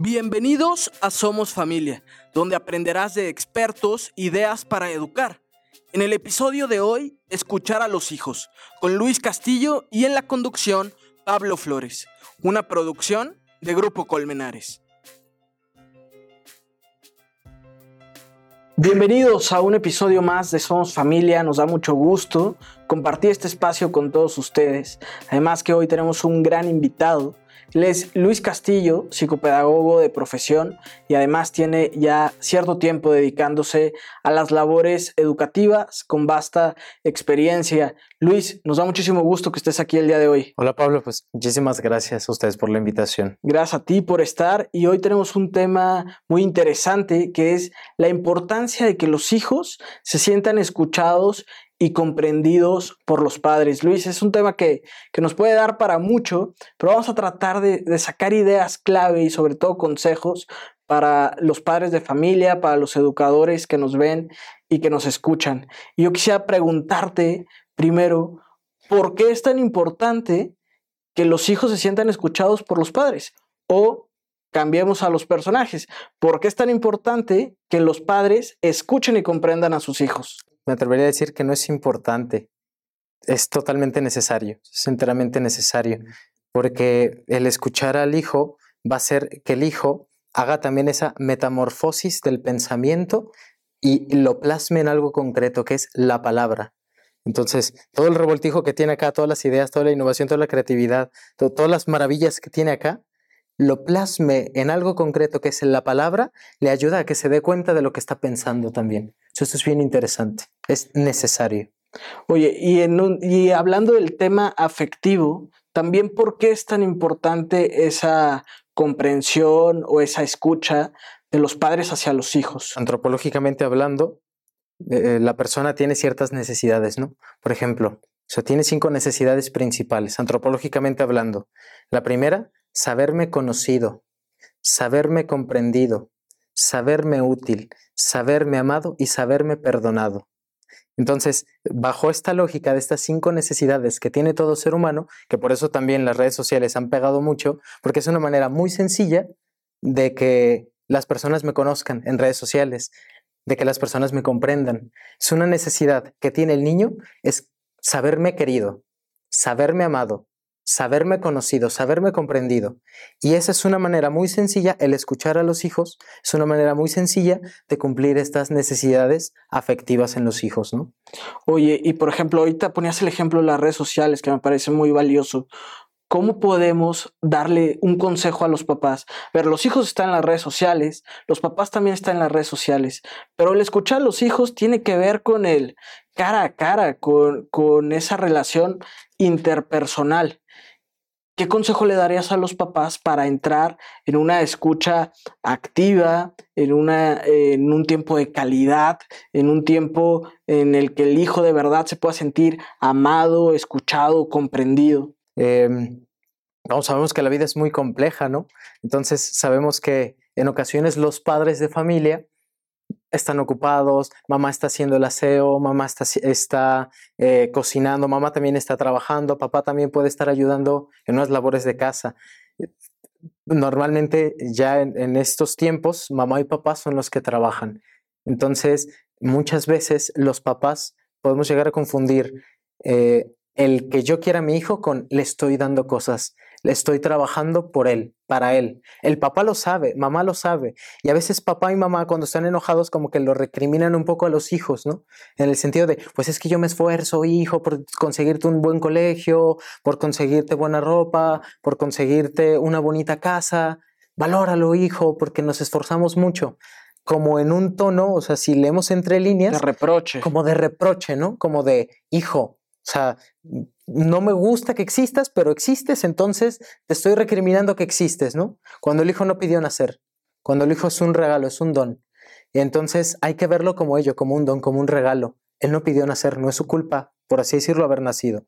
Bienvenidos a Somos Familia, donde aprenderás de expertos ideas para educar. En el episodio de hoy, escuchar a los hijos, con Luis Castillo y en la conducción Pablo Flores, una producción de Grupo Colmenares. Bienvenidos a un episodio más de Somos Familia, nos da mucho gusto compartir este espacio con todos ustedes. Además que hoy tenemos un gran invitado él es Luis Castillo, psicopedagogo de profesión y además tiene ya cierto tiempo dedicándose a las labores educativas con vasta experiencia. Luis, nos da muchísimo gusto que estés aquí el día de hoy. Hola Pablo, pues muchísimas gracias a ustedes por la invitación. Gracias a ti por estar y hoy tenemos un tema muy interesante que es la importancia de que los hijos se sientan escuchados y comprendidos por los padres. Luis, es un tema que, nos puede dar para mucho, pero vamos a tratar de, sacar ideas clave y sobre todo consejos para los padres de familia, para los educadores que nos ven y que nos escuchan. Yo quisiera preguntarte primero, ¿por qué es tan importante que los hijos se sientan escuchados por los padres? O cambiemos a los personajes, ¿por qué es tan importante que los padres escuchen y comprendan a sus hijos? Me atrevería a decir que no es importante, es totalmente necesario, es enteramente necesario, porque el escuchar al hijo va a hacer que el hijo haga también esa metamorfosis del pensamiento y lo plasme en algo concreto, que es la palabra. Entonces, todo el revoltijo que tiene acá, todas las ideas, toda la innovación, toda la creatividad, todas las maravillas que tiene acá, lo plasme en algo concreto que es la palabra, le ayuda a que se dé cuenta de lo que está pensando también. Esto es bien interesante, es necesario. Oye, y, en y hablando del tema afectivo, también por qué es tan importante esa comprensión o esa escucha de los padres hacia los hijos. Antropológicamente hablando, eh, la persona tiene ciertas necesidades, ¿no? Por ejemplo, o sea, tiene cinco necesidades principales, antropológicamente hablando. La primera, saberme conocido, saberme comprendido, saberme útil, saberme amado y saberme perdonado. Entonces, bajo esta lógica de estas cinco necesidades que tiene todo ser humano, que por eso también las redes sociales han pegado mucho, porque es una manera muy sencilla de que las personas me conozcan en redes sociales, de que las personas me comprendan. Es una necesidad que tiene el niño, es saberme querido, saberme amado, saberme conocido, saberme comprendido. Y esa es una manera muy sencilla, el escuchar a los hijos, es una manera muy sencilla de cumplir estas necesidades afectivas en los hijos, ¿no? Oye, y por ejemplo, ahorita ponías el ejemplo de las redes sociales, que me parece muy valioso. ¿Cómo podemos darle un consejo a los papás? Pero los hijos están en las redes sociales, los papás también están en las redes sociales, pero el escuchar a los hijos tiene que ver con el cara a cara, con, con esa relación interpersonal. ¿Qué consejo le darías a los papás para entrar en una escucha activa, en, una, en un tiempo de calidad, en un tiempo en el que el hijo de verdad se pueda sentir amado, escuchado, comprendido? Em, sabemos que la vida es muy compleja, ¿no? Entonces sabemos que en ocasiones los padres de familia están ocupados, mamá está haciendo el aseo, mamá está, está eh, cocinando, mamá también está trabajando, papá también puede estar ayudando en unas labores de casa. Normalmente ya en, estos tiempos, mamá y papá son los que trabajan. Entonces, muchas veces los papás podemos llegar a confundir eh, el que yo quiera a mi hijo con le estoy dando cosas estoy trabajando por él, para él. El papá lo sabe, mamá lo sabe. Y a veces papá y mamá cuando están enojados como que lo recriminan un poco a los hijos, ¿no? En el sentido de, pues es que yo me esfuerzo, hijo, por conseguirte un buen colegio, por conseguirte buena ropa, por conseguirte una bonita casa. Valóralo, hijo, porque nos esforzamos mucho como en un tono, o sea, si leemos entre líneas. De reproche. Como de reproche, ¿no? Como de, hijo, o sea, no me gusta que existas, pero existes, entonces te estoy recriminando que existes, ¿no? Cuando el hijo no pidió nacer, cuando el hijo es un regalo, es un don. Y entonces hay que verlo como ello, como un don, como un regalo. Él no pidió nacer, no es su culpa, por así decirlo, haber nacido.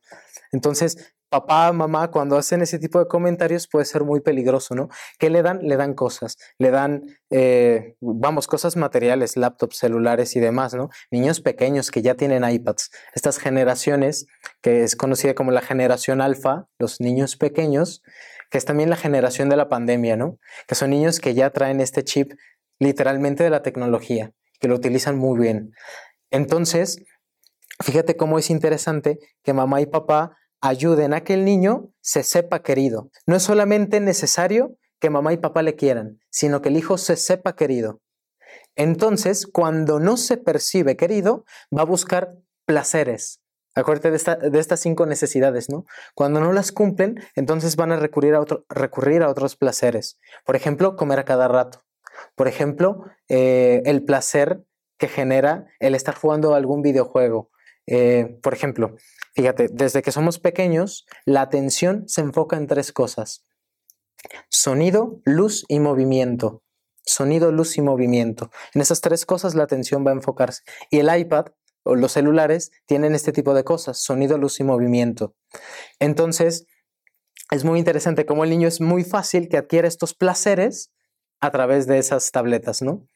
Entonces, papá, mamá, cuando hacen ese tipo de comentarios puede ser muy peligroso, ¿no? ¿Qué le dan? Le dan cosas, le dan, eh, vamos, cosas materiales, laptops, celulares y demás, ¿no? Niños pequeños que ya tienen iPads. Estas generaciones, que es conocida como la generación alfa, los niños pequeños, que es también la generación de la pandemia, ¿no? Que son niños que ya traen este chip literalmente de la tecnología, que lo utilizan muy bien. Entonces, fíjate cómo es interesante que mamá y papá ayuden a que el niño se sepa querido. No es solamente necesario que mamá y papá le quieran, sino que el hijo se sepa querido. Entonces, cuando no se percibe querido, va a buscar placeres. Acuérdate de, estas cinco necesidades, ¿no? Cuando no las cumplen, entonces van a recurrir a, recurrir a otros placeres. Por ejemplo, comer a cada rato. Por ejemplo, eh, el placer que genera el estar jugando algún videojuego. Eh, por ejemplo, fíjate, desde que somos pequeños, la atención se enfoca en tres cosas. Sonido, luz y movimiento. Sonido, luz y movimiento. En esas tres cosas la atención va a enfocarse. Y el iPad o los celulares tienen este tipo de cosas, sonido, luz y movimiento. Entonces, es muy interesante cómo el niño es muy fácil que adquiere estos placeres a través de esas tabletas, ¿no?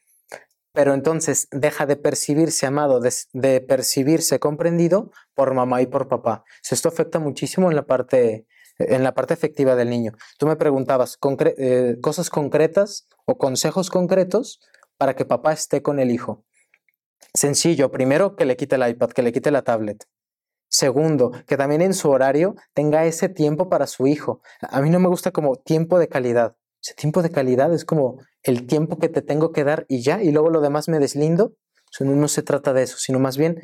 Pero entonces deja de percibirse amado, de, percibirse comprendido por mamá y por papá. Esto afecta muchísimo en la parte, en la parte efectiva del niño. Tú me preguntabas eh, cosas concretas o consejos concretos para que papá esté con el hijo. Sencillo, primero que le quite el iPad, que le quite la tablet. Segundo, que también en su horario tenga ese tiempo para su hijo. A mí no me gusta como tiempo de calidad. Ese tiempo de calidad es como el tiempo que te tengo que dar y ya, y luego lo demás me deslindo. no, se trata de eso, sino más bien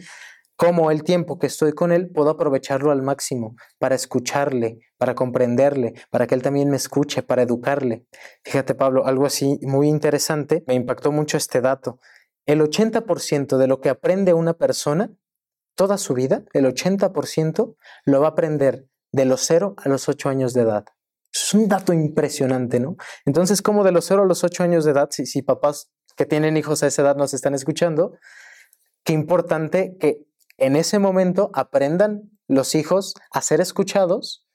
cómo el tiempo que estoy con él puedo aprovecharlo al máximo para escucharle, para comprenderle, para que él también me escuche, para educarle. Fíjate, Pablo, algo así muy interesante, me impactó mucho este dato. El 80% de lo que aprende una persona toda su vida, el 80% lo va a aprender de los 0 a los 8 años de edad. Es un dato impresionante, ¿no? Entonces, como de los 0 a los 8 años de edad, si, si papás que tienen hijos a esa edad nos están escuchando, qué importante que en ese momento aprendan los hijos a ser escuchados,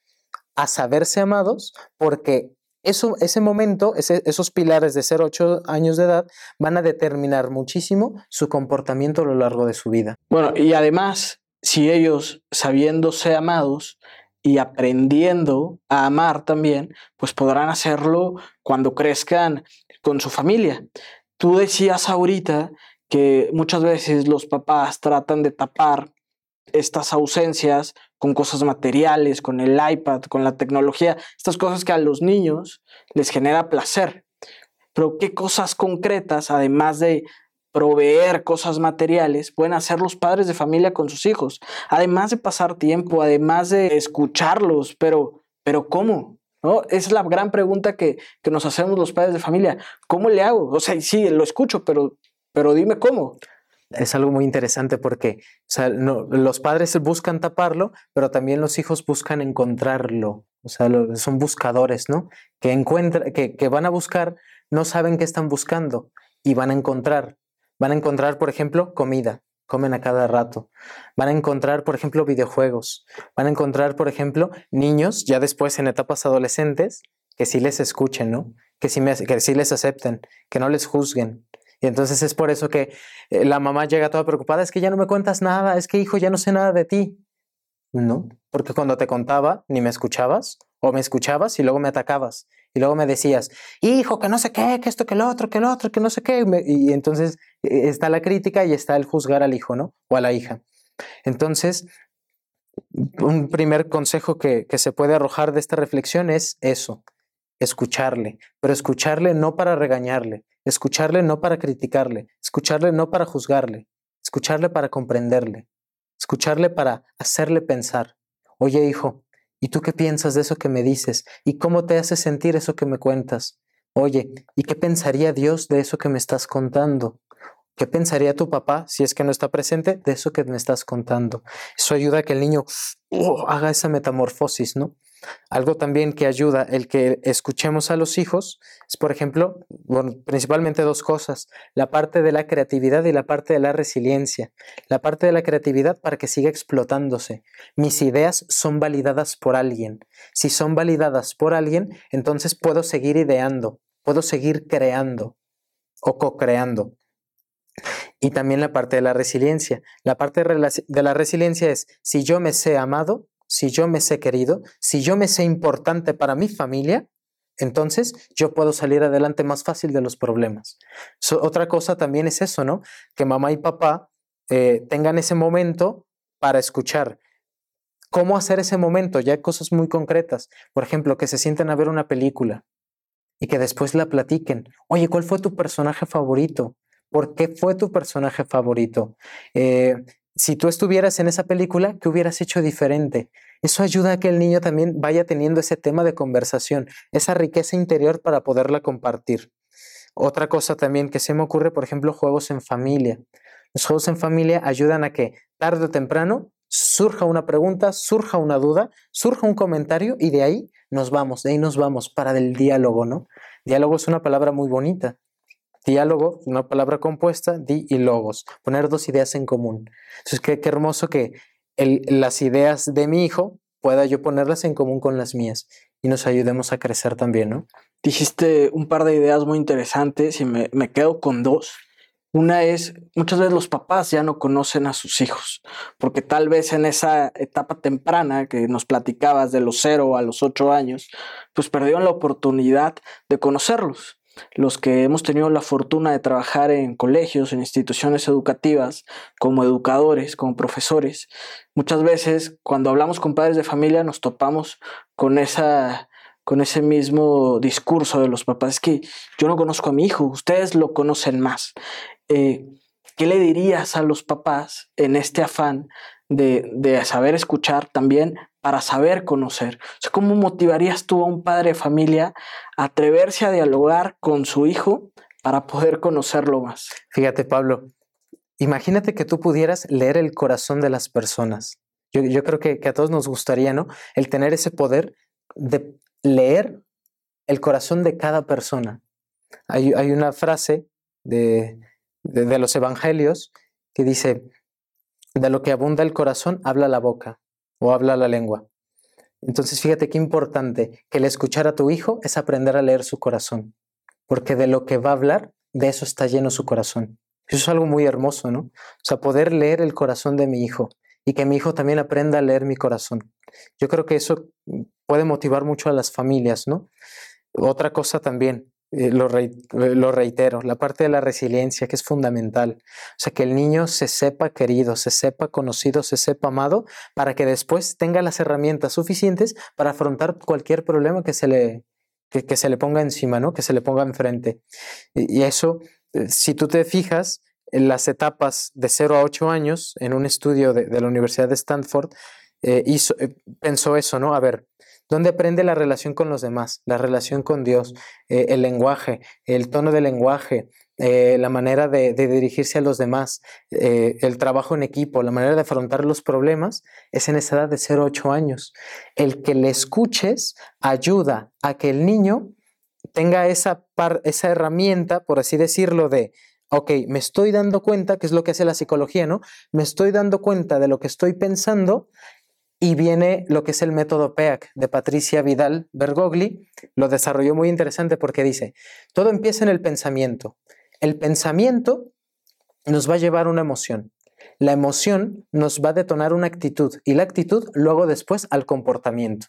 a saberse amados, porque eso, ese momento, esos pilares de 0 a 8 años de edad van a determinar muchísimo su comportamiento a lo largo de su vida. Bueno, y además, si ellos, sabiéndose amados y aprendiendo a amar también, pues podrán hacerlo cuando crezcan con su familia. Tú decías ahorita que muchas veces los papás tratan de tapar estas ausencias con cosas materiales, con el iPad, con la tecnología, estas cosas que a los niños les genera placer. Pero qué cosas concretas, además de proveer cosas materiales, pueden hacer los padres de familia con sus hijos, además de pasar tiempo, además de escucharlos, pero, pero ¿cómo? ¿No? Es la gran pregunta que, que nos hacemos los padres de familia. ¿Cómo le hago? O sea, sí, lo escucho, pero, pero dime cómo es algo muy interesante porque los padres buscan taparlo, pero también los hijos buscan encontrarlo. O sea, son buscadores, ¿no? Que, que, que van a buscar, no saben qué están buscando y van a encontrar. Van a encontrar, por ejemplo, comida, comen a cada rato. Van a encontrar, por ejemplo, videojuegos. Van a encontrar, por ejemplo, niños, ya después en etapas adolescentes, que sí les escuchen, ¿no? Que sí, que sí les acepten, que no les juzguen, y entonces es por eso que eh, la mamá llega toda preocupada, es que ya no me cuentas nada, es que hijo, ya no sé nada de ti. No, porque cuando te contaba ni me escuchabas o me escuchabas y luego me atacabas y luego me decías, hijo, que no sé qué, que esto, que lo otro, que lo otro, que no sé qué. Y entonces eh, está la crítica y está el juzgar al hijo, ¿no? O a la hija. Entonces, un primer consejo que, que se puede arrojar de esta reflexión es eso, escucharle, pero escucharle no para regañarle, escucharle no para criticarle, escucharle no para juzgarle, escucharle para comprenderle, escucharle para hacerle pensar, oye hijo, ¿y tú qué piensas de eso que me dices? ¿Y cómo te hace sentir eso que me cuentas? Oye, ¿y qué pensaría Dios de eso que me estás contando? ¿Qué pensaría tu papá si es que no está presente de eso que me estás contando? Eso ayuda a que el niño oh, haga esa metamorfosis, ¿no? Algo también que ayuda el que escuchemos a los hijos es, por ejemplo, principalmente dos cosas, la parte de la creatividad y la parte de la resiliencia. La parte de la creatividad para que siga explotándose. Mis ideas son validadas por alguien. Si son validadas por alguien, entonces puedo seguir ideando, puedo seguir creando o co-creando. Y también la parte de la resiliencia. La parte de la resiliencia es, si yo me sé amado, si yo me sé querido, si yo me sé importante para mi familia, entonces yo puedo salir adelante más fácil de los problemas. otra cosa también es eso, ¿no? Que mamá y papá eh, tengan ese momento para escuchar. ¿Cómo hacer ese momento? Ya hay cosas muy concretas. Por ejemplo, que se sienten a ver una película y que después la platiquen. Oye, ¿cuál fue tu personaje favorito? ¿Por qué fue tu personaje favorito? Eh, si tú estuvieras en esa película, ¿qué hubieras hecho diferente? Eso ayuda a que el niño también vaya teniendo ese tema de conversación, esa riqueza interior para poderla compartir. Otra cosa también que se me ocurre, por ejemplo, juegos en familia. Los juegos en familia ayudan a que tarde o temprano surja una pregunta, surja una duda, surja un comentario y de ahí nos vamos, de ahí nos vamos para del diálogo, ¿no? Diálogo es una palabra muy bonita. Diálogo, una palabra compuesta, di y logos, poner dos ideas en común. Entonces, qué, hermoso que las ideas de mi hijo pueda yo ponerlas en común con las mías y nos ayudemos a crecer también, ¿no? Dijiste un par de ideas muy interesantes y me, me quedo con dos. Una es, muchas veces los papás ya no conocen a sus hijos, porque tal vez en esa etapa temprana que nos platicabas de los cero a los ocho años, pues perdieron la oportunidad de conocerlos. Los que hemos tenido la fortuna de trabajar en colegios, en instituciones educativas, como educadores, como profesores, muchas veces cuando hablamos con padres de familia nos topamos con esa con ese mismo discurso de los papás, es que yo no conozco a mi hijo, ustedes lo conocen más. Eh, ¿qué le dirías a los papás en este afán de, saber escuchar también para saber conocer? ¿cómo motivarías tú a un padre de familia a atreverse a dialogar con su hijo para poder conocerlo más? Fíjate, Pablo, imagínate que tú pudieras leer el corazón de las personas. Yo, creo que, a todos nos gustaría, ¿no? El tener ese poder de leer el corazón de cada persona. hay una frase de, de, los evangelios que dice, de lo que abunda el corazón, habla la boca o habla la lengua. Entonces fíjate qué importante que el escuchar a tu hijo es aprender a leer su corazón, porque de lo que va a hablar, de eso está lleno su corazón. Eso es algo muy hermoso, ¿no? O sea, poder leer el corazón de mi hijo y que mi hijo también aprenda a leer mi corazón. Yo creo que eso puede motivar mucho a las familias, ¿no? Otra cosa también, eh, lo, lo, reitero, la parte de la resiliencia que es fundamental. O sea, que el niño se sepa querido, se sepa conocido, se sepa amado, para que después tenga las herramientas suficientes para afrontar cualquier problema que se le, que, se le ponga encima, ¿no? que se le ponga enfrente. Y, eso, eh, si tú te fijas, en las etapas de 0 a 8 años, en un estudio de, la Universidad de Stanford, eh, hizo, pensó eso, ¿no? A ver, ¿Dónde aprende la relación con los demás, la relación con Dios, eh, el lenguaje, el tono del lenguaje, eh, la manera de, dirigirse a los demás, eh, el trabajo en equipo, la manera de afrontar los problemas, es en esa edad de 0 a 8 años. El que le escuches ayuda a que el niño tenga esa, esa herramienta, por así decirlo, de, ok, me estoy dando cuenta, que es lo que hace la psicología, ¿no? Me estoy dando cuenta de lo que estoy pensando y viene lo que es el método PEAC de Patricia Vidal Bergogli. Lo desarrolló muy interesante porque dice, todo empieza en el pensamiento. El pensamiento nos va a llevar una emoción. La emoción nos va a detonar una actitud y la actitud luego después al comportamiento.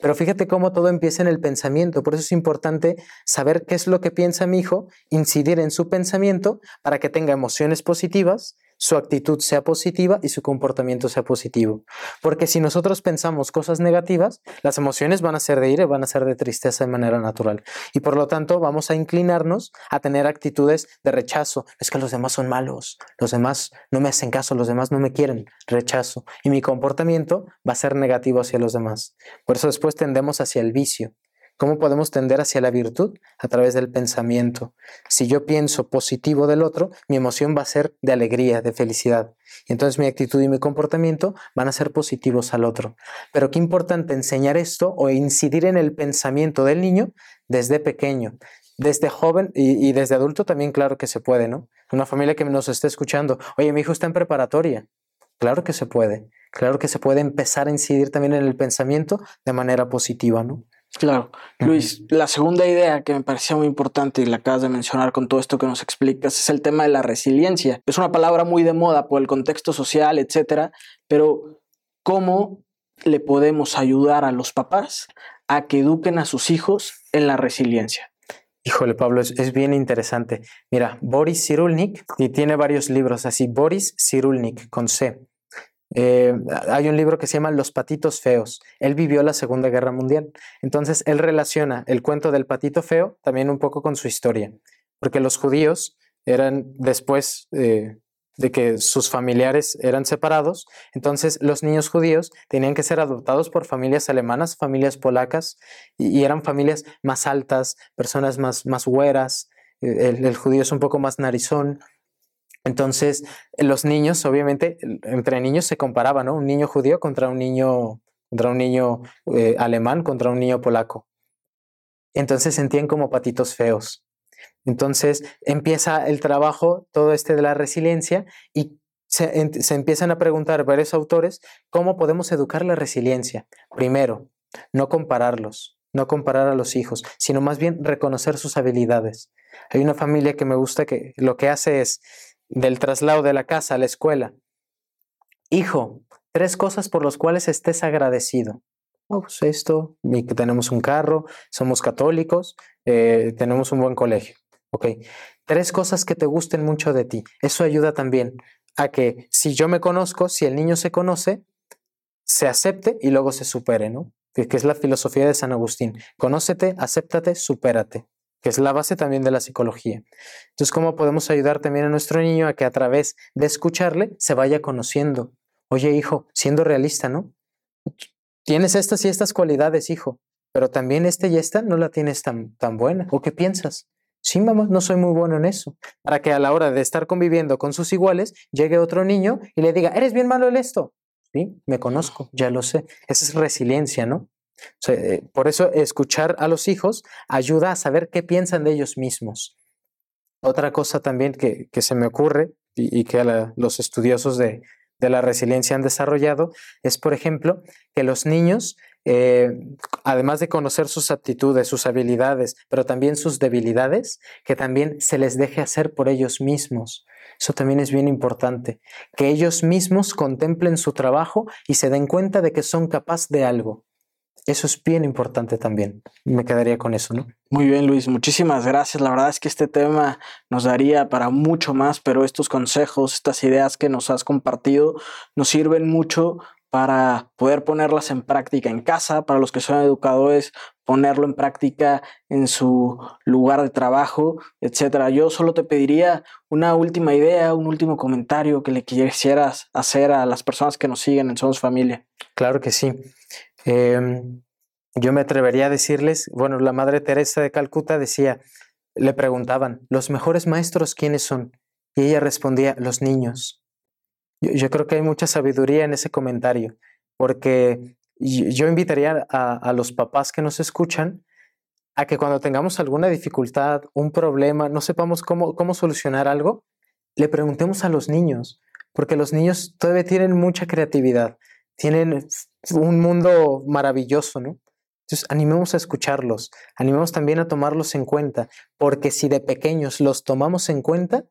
Pero fíjate cómo todo empieza en el pensamiento, por eso es importante saber qué es lo que piensa mi hijo, incidir en su pensamiento para que tenga emociones positivas su actitud sea positiva y su comportamiento sea positivo. Porque si nosotros pensamos cosas negativas, las emociones van a ser de ira, van a ser de tristeza de manera natural. Y por lo tanto vamos a inclinarnos a tener actitudes de rechazo. Es que los demás son malos, los demás no me hacen caso, los demás no me quieren, rechazo. Y mi comportamiento va a ser negativo hacia los demás. Por eso después tendemos hacia el vicio. ¿Cómo podemos tender hacia la virtud? A través del pensamiento. Si yo pienso positivo del otro, mi emoción va a ser de alegría, de felicidad. Y entonces mi actitud y mi comportamiento van a ser positivos al otro. Pero qué importante enseñar esto o incidir en el pensamiento del niño desde pequeño. Desde joven y, desde adulto también, claro que se puede, ¿no? Una familia que nos esté escuchando, oye, mi hijo está en preparatoria. Claro que se puede. Claro que se puede empezar a incidir también en el pensamiento de manera positiva, ¿no? Claro. Luis, la segunda idea que me parecía muy importante y la acabas de mencionar con todo esto que nos explicas es el tema de la resiliencia. Es una palabra muy de moda por el contexto social, etcétera, pero ¿cómo le podemos ayudar a los papás a que eduquen a sus hijos en la resiliencia? Híjole, Pablo, es, bien interesante. Mira, Boris Cyrulnik, y tiene varios libros así, Boris Cyrulnik, con C. Eh, hay un libro que se llama Los patitos feos. Él vivió la Segunda Guerra Mundial. Entonces, él relaciona el cuento del patito feo también un poco con su historia, porque los judíos eran después eh, de que sus familiares eran separados, entonces los niños judíos tenían que ser adoptados por familias alemanas, familias polacas, y, eran familias más altas, personas más, más güeras, eh, el, judío es un poco más narizón. Entonces, los niños, obviamente, entre niños se comparaban, ¿no? Un niño judío contra un niño, contra un niño eh, alemán, contra un niño polaco. Entonces sentían como patitos feos. Entonces empieza el trabajo, todo este de la resiliencia, y se, empiezan a preguntar varios autores cómo podemos educar la resiliencia. Primero, no compararlos, no comparar a los hijos, sino más bien reconocer sus habilidades. Hay una familia que me gusta que lo que hace es del traslado de la casa a la escuela. Hijo, tres cosas por las cuales estés agradecido. Oh, pues esto, tenemos un carro, somos católicos, eh, tenemos un buen colegio. Ok, tres cosas que te gusten mucho de ti. Eso ayuda también a que si yo me conozco, si el niño se conoce, se acepte y luego se supere, ¿no? Que, es la filosofía de San Agustín. Conócete, acéptate, supérate, que es la base también de la psicología. Entonces, ¿cómo podemos ayudar también a nuestro niño a que a través de escucharle se vaya conociendo? Oye, hijo, siendo realista, ¿no? Tienes estas y estas cualidades, hijo, pero también esta y esta no la tienes tan, tan buena. ¿O qué piensas? Sí, mamá, no soy muy bueno en eso. Para que a la hora de estar conviviendo con sus iguales, llegue otro niño y le diga, eres bien malo en esto. Sí, me conozco, ya lo sé. Esa es resiliencia, ¿no? Eh, por eso escuchar a los hijos ayuda a saber qué piensan de ellos mismos. Otra cosa también que, se me ocurre y, que los estudiosos de, la resiliencia han desarrollado es, por ejemplo, que los niños eh, además de conocer sus aptitudes, sus habilidades, pero también sus debilidades, que también se les deje hacer por ellos mismos. Eso también es bien importante, que ellos mismos contemplen su trabajo y se den cuenta de que son capaces de algo. Eso es bien importante también. Me quedaría con eso, ¿no? Muy bien, Luis. Muchísimas gracias. La verdad es que este tema nos daría para mucho más, pero estos consejos, estas ideas que nos has compartido, nos sirven mucho para poder ponerlas en práctica en casa, para los que son educadores, ponerlo en práctica en su lugar de trabajo, etcétera. Yo solo te pediría una última idea, un último comentario que le quisieras hacer a las personas que nos siguen en Somos Familia. Claro que sí. Em, yo me atrevería a decirles, bueno, la Madre Teresa de Calcuta decía, le preguntaban, ¿los mejores maestros quiénes son? Y ella respondía, los niños. Yo, creo que hay mucha sabiduría en ese comentario, porque yo invitaría a, los papás que nos escuchan a que cuando tengamos alguna dificultad, un problema, no sepamos cómo, cómo solucionar algo, le preguntemos a los niños, porque los niños todavía tienen mucha creatividad, tienen un mundo maravilloso, ¿no? Entonces, animemos a escucharlos, animemos también a tomarlos en cuenta, porque si de pequeños los tomamos en cuenta,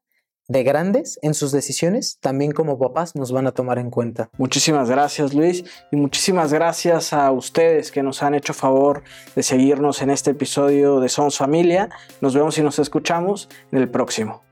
de grandes en sus decisiones, también como papás nos van a tomar en cuenta. Muchísimas gracias Luis y muchísimas gracias a ustedes que nos han hecho favor de seguirnos en este episodio de Somos Familia. Nos vemos y nos escuchamos en el próximo.